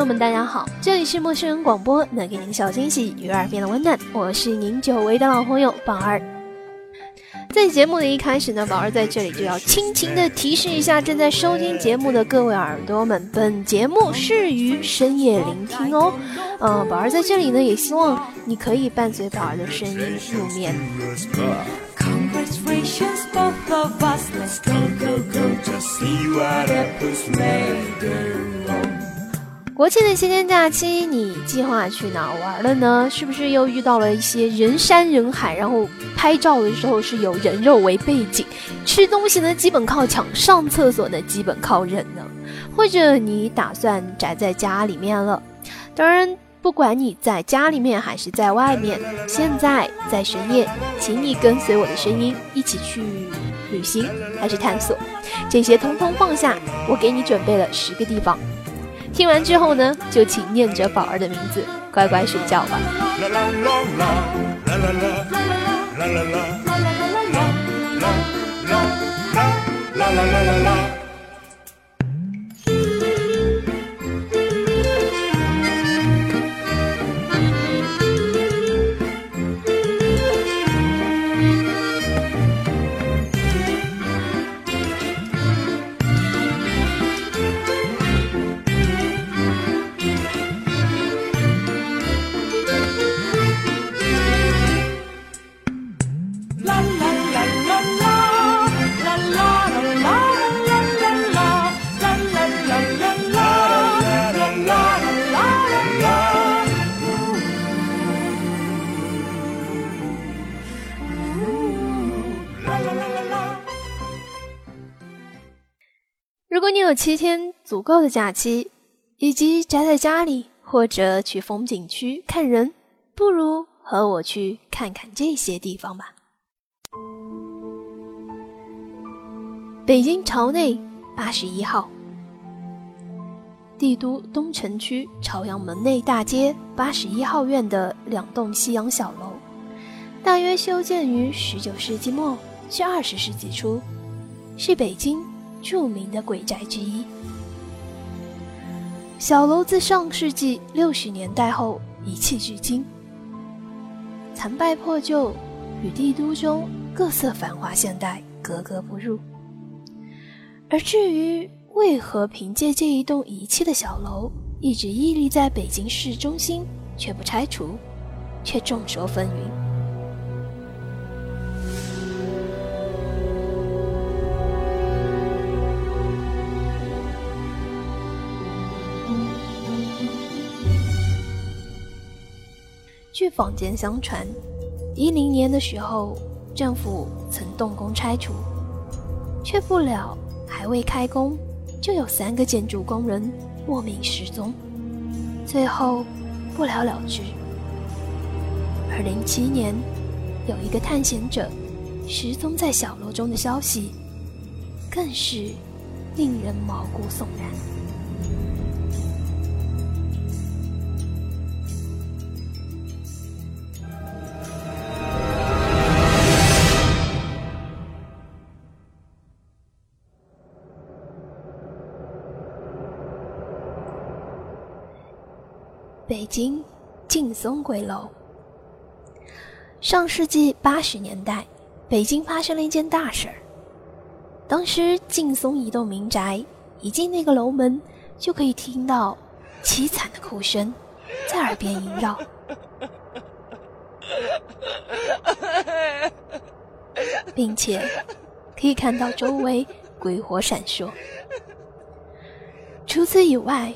朋友们，大家好，这里是陌生人广播，能给您的小惊喜与耳边的温暖。我是您久违的老朋友宝儿。在节目的一开始呢，宝儿在这里就要亲情的提示一下正在收听节目的各位耳朵们，本节目适于深夜聆听哦。嗯，宝儿在这里呢，也希望你可以伴随宝儿的声音入眠。国庆的七天假期，你计划去哪玩了呢？是不是又遇到了一些人山人海，然后拍照的时候是有人肉为背景，吃东西呢基本靠抢，上厕所呢基本靠忍呢？或者你打算宅在家里面了？当然，不管你在家里面还是在外面，现在在深夜，请你跟随我的声音一起去旅行还是探索，这些通通放下，我给你准备了十个地方。听完之后呢，就请念着宝儿的名字，乖乖睡觉吧。啦啦啦啦啦啦啦有七天足够的假期，以及宅在家里或者去风景区看人，不如和我去看看这些地方吧。北京朝内八十一号，帝都东城区朝阳门内大街八十一号院的两栋西洋小楼，大约修建于十九世纪末至二十世纪初，是北京。著名的鬼宅之一，小楼自上世纪六十年代后遗弃至今，残败破旧，与帝都中各色繁华现代格格不入。而至于为何凭借这一栋遗弃的小楼，一直屹立在北京市中心却不拆除，却众说纷纭。据坊间相传，一零年的时候，政府曾动工拆除，却不料还未开工，就有三个建筑工人莫名失踪，最后不了了之。而零七年，有一个探险者失踪在小楼中的消息，更是令人毛骨悚然。北京劲松鬼楼。上世纪八十年代，北京发生了一件大事儿。当时劲松一栋民宅，一进那个楼门，就可以听到凄惨的哭声在耳边萦绕，并且可以看到周围鬼火闪烁。除此以外，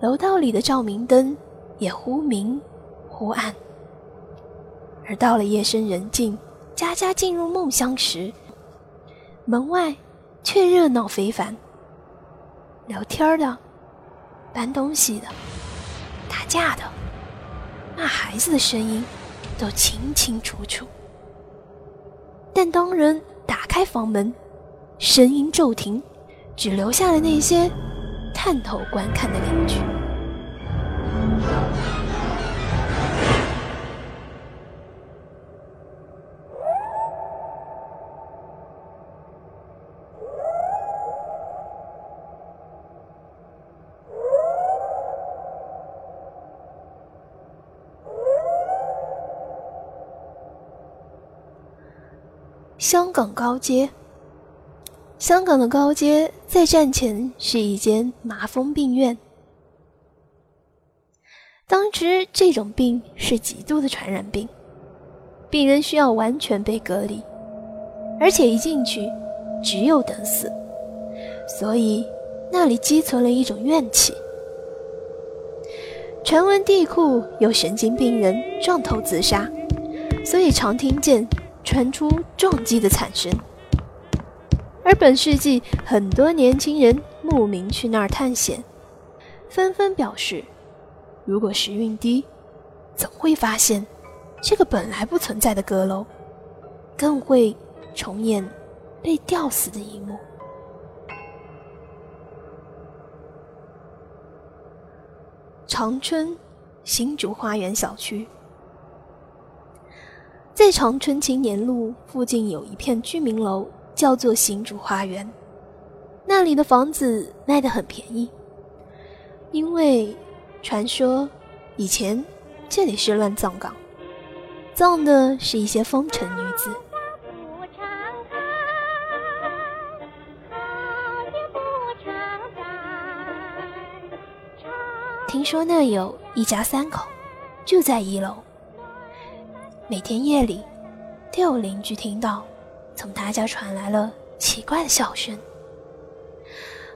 楼道里的照明灯。也忽明忽暗。而到了夜深人静，家家进入梦乡时，门外却热闹非凡，聊天的、搬东西的、打架的、骂孩子的声音都清清楚楚。但当人打开房门，声音骤停，只留下了那些探头观看的邻居。香港高街，香港的高街在站前是一间麻风病院。当时这种病是极度的传染病，病人需要完全被隔离，而且一进去只有等死，所以那里积存了一种怨气。传闻地库有神经病人撞头自杀，所以常听见。传出撞击的惨声，而本世纪很多年轻人慕名去那儿探险，纷纷表示，如果时运低，总会发现这个本来不存在的阁楼，更会重演被吊死的一幕。长春新竹花园小区。在长春青年路附近有一片居民楼，叫做新竹花园。那里的房子卖得很便宜，因为传说以前这里是乱葬岗，葬的是一些风尘女子。听说那有一家三口，住在一楼。每天夜里，都有邻居听到从他家传来了奇怪的笑声。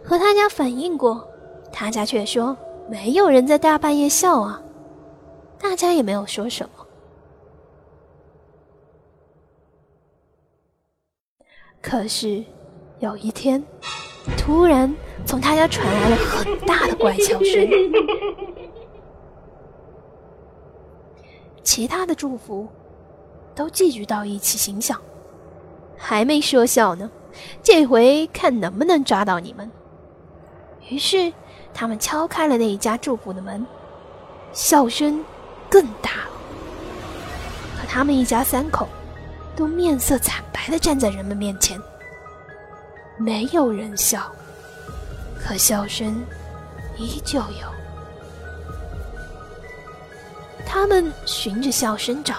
和他家反映过，他家却说没有人在大半夜笑啊。大家也没有说什么。可是有一天，突然从他家传来了很大的怪笑声。其他的祝福。都聚集到一起，心想：还没说笑呢，这回看能不能抓到你们。于是，他们敲开了那一家住户的门，笑声更大了。可他们一家三口都面色惨白的站在人们面前，没有人笑，可笑声依旧有。他们循着笑声找。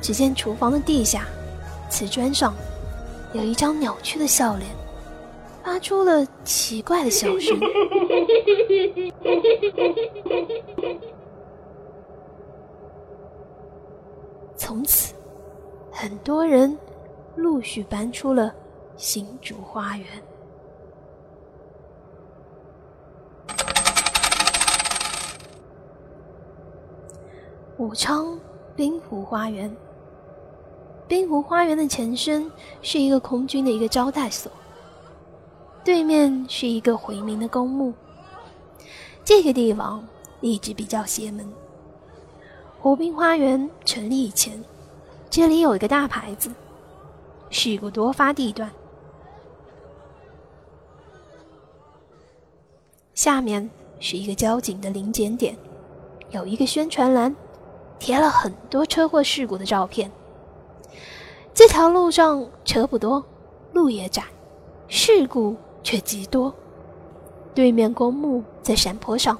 只见厨房的地下，瓷砖上有一张扭曲的笑脸，发出了奇怪的笑声。从此，很多人陆续搬出了新竹花园。武昌滨湖花园。滨湖花园的前身是一个空军的一个招待所，对面是一个回民的公墓。这个地方一直比较邪门。湖滨花园成立以前，这里有一个大牌子，事故多发地段。下面是一个交警的临检点，有一个宣传栏，贴了很多车祸事故的照片。这条路上车不多，路也窄，事故却极多。对面公墓在山坡上，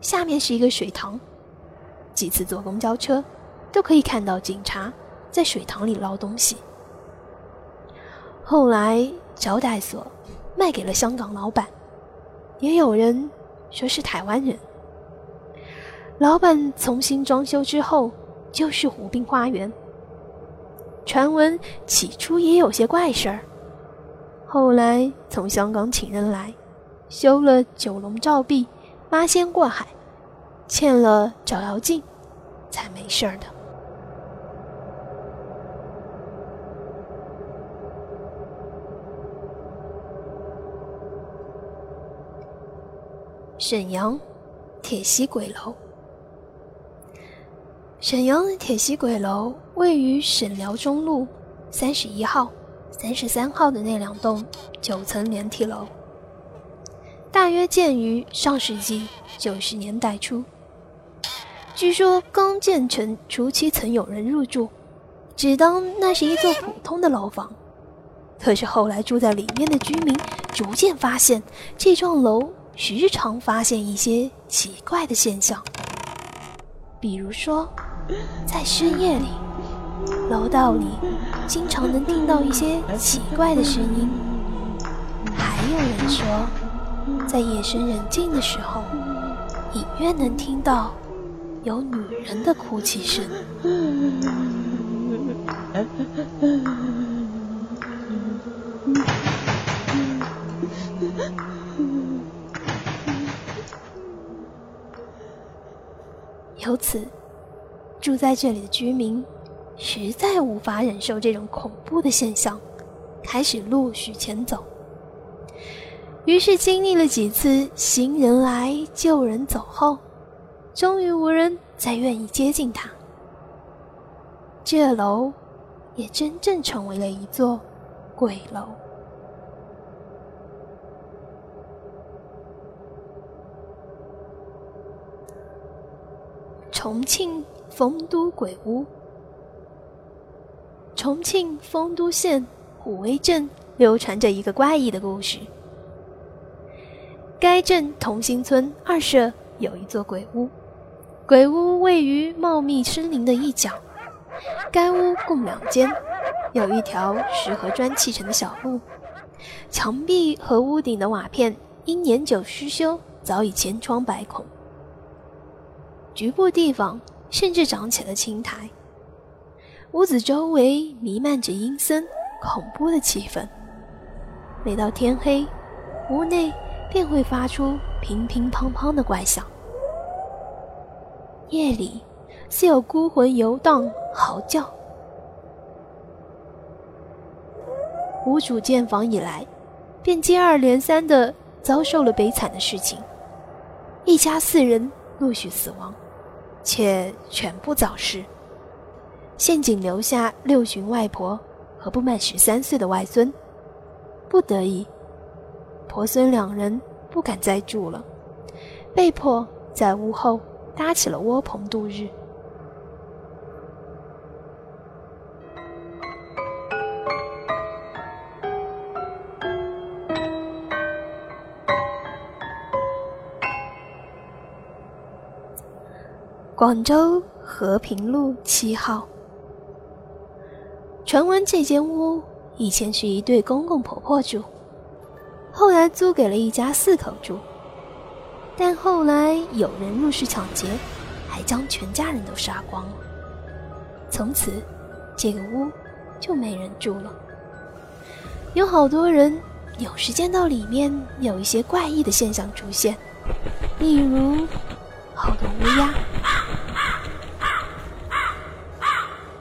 下面是一个水塘。几次坐公交车，都可以看到警察在水塘里捞东西。后来招待所卖给了香港老板，也有人说是台湾人。老板重新装修之后，就是湖滨花园。传闻起初也有些怪事儿，后来从香港请人来，修了九龙照壁、八仙过海，嵌了照妖镜，才没事儿的。沈阳铁西鬼楼，沈阳铁西鬼楼位于沈辽中路三十一号、三十三号的那两栋九层连体楼，大约建于上世纪九十年代初。据说刚建成初期曾有人入住，只当那是一座普通的楼房。可是后来住在里面的居民逐渐发现，这幢楼。时常发现一些奇怪的现象，比如说，在深夜里，楼道里经常能听到一些奇怪的声音。还有人说，在夜深人静的时候，隐约能听到有女人的哭泣声。由此，住在这里的居民实在无法忍受这种恐怖的现象，开始陆续前走。于是，经历了几次新人来旧人走后，终于无人再愿意接近他。这楼也真正成为了一座鬼楼。重庆丰都鬼屋。重庆丰都县虎威镇流传着一个怪异的故事。该镇同心村二社有一座鬼屋，鬼屋位于茂密森林的一角。该屋共两间，有一条石和砖砌成的小路，墙壁和屋顶的瓦片因年久失修，早已千疮百孔。局部地方甚至长起了青苔。屋子周围弥漫着阴森、恐怖的气氛。每到天黑，屋内便会发出乒乒乓乓的怪响。夜里，似有孤魂游荡、嚎叫。屋主建房以来，便接二连三地遭受了悲惨的事情，一家四人陆续死亡。且全部早逝，现仅留下六旬外婆和不满十三岁的外孙。不得已，婆孙两人不敢再住了，被迫在屋后搭起了窝棚度日。广州和平路七号。传闻这间屋以前是一对公公婆婆住，后来租给了一家四口住，但后来有人入室抢劫，还将全家人都杀光了。从此，这个屋就没人住了。有好多人有时见到里面有一些怪异的现象出现，例如好多乌鸦。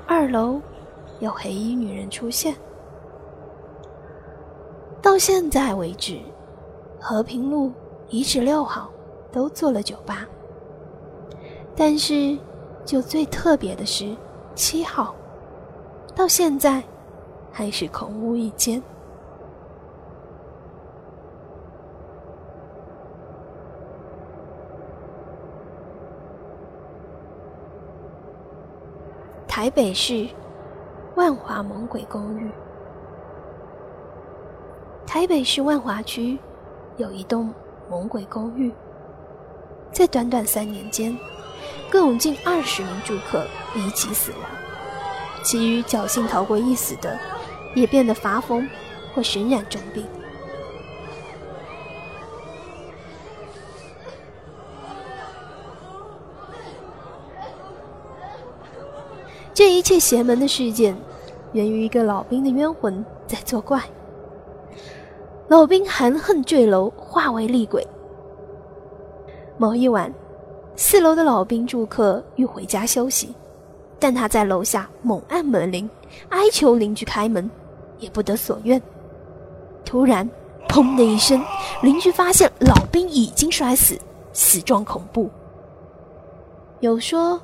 二楼有黑衣女人出现。到现在为止，和平路一至六号都做了酒吧，但是就最特别的是七号，到现在还是空屋一间。台北市万华猛鬼公寓。台北市万华区有一栋猛鬼公寓，在短短三年间，更有近二十名住客离奇死亡，其余侥幸逃过一死的，也变得发疯或身染重病。一切邪门的事件，源于一个老兵的冤魂在作怪。老兵含恨坠楼，化为厉鬼。某一晚，四楼的老兵住客欲回家休息，但他在楼下猛按门铃，哀求邻居开门，也不得所愿。突然，砰的一声，邻居发现老兵已经摔死，死状恐怖。有说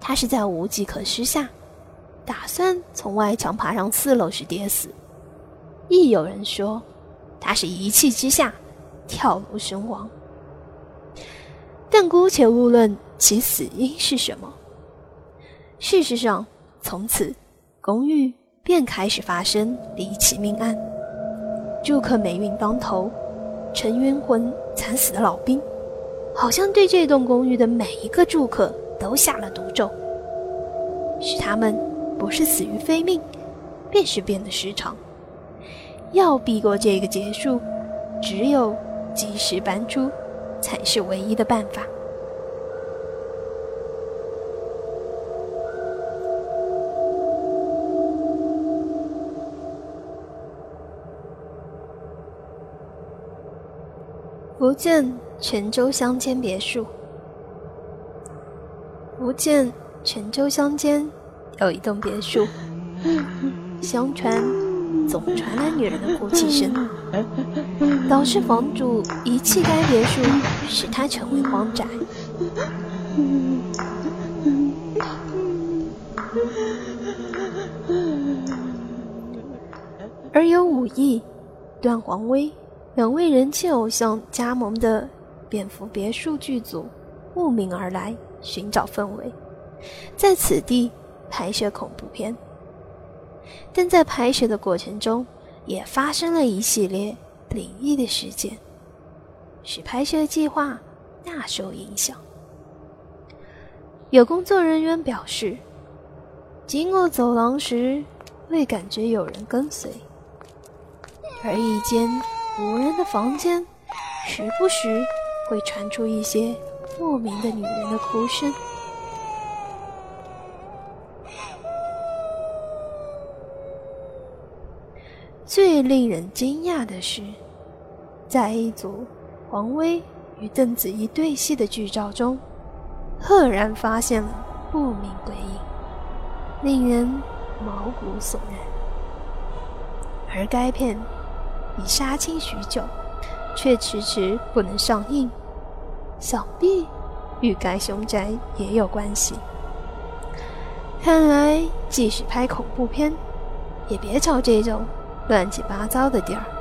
他是在无计可施下，打算从外墙爬上四楼时跌死；亦有人说他是一气之下跳楼身亡。但姑且勿论其死因是什么。事实上，从此公寓便开始发生离奇命案。住客霉运当头，陈冤魂惨死的老兵，好像对这栋公寓的每一个住客都下了毒咒，使他们不是死于非命，便是变得失常。要避过这个结束，只有及时搬出。才是唯一的办法。福建泉州乡间别墅。福建泉州乡间有一栋别墅，相传。总传来女人的哭泣声，导致房主遗弃该别墅，使它成为荒宅。而有武艺、段黄威两位人气偶像加盟的蝙蝠别墅剧组慕名而来，寻找氛围，在此地拍摄恐怖片。但在拍摄的过程中，也发生了一系列灵异的事件，使拍摄计划大受影响。有工作人员表示，经过走廊时会感觉有人跟随，而一间无人的房间，时不时会传出一些莫名的女人的哭声。最令人惊讶的是，在一组黄威与邓紫棋对戏的剧照中，赫然发现了不明鬼影，令人毛骨悚然。而该片已杀青许久，却迟迟不能上映，想必与该凶宅也有关系。看来，即使拍恐怖片，也别找这种。乱七八糟的地儿。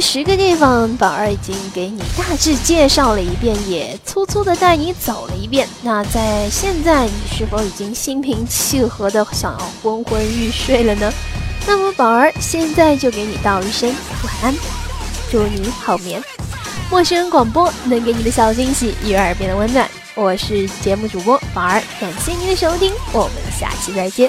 十个地方，宝儿已经给你大致介绍了一遍，也粗粗的带你走了一遍。那在现在，你是否已经心平气和的想要昏昏欲睡了呢？那么，宝儿现在就给你道一声晚安，祝你好眠。陌生人广播能给你的小惊喜与耳边的温暖，我是节目主播宝儿，感谢您的收听，我们下期再见。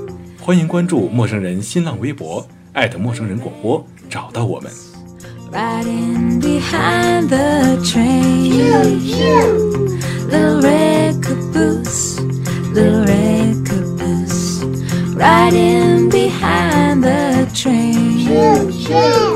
欢迎关注陌生人新浪微博艾特陌生人广播，找到我们。Riding behind the train. Little red caboose, the red caboose. Riding behind the train.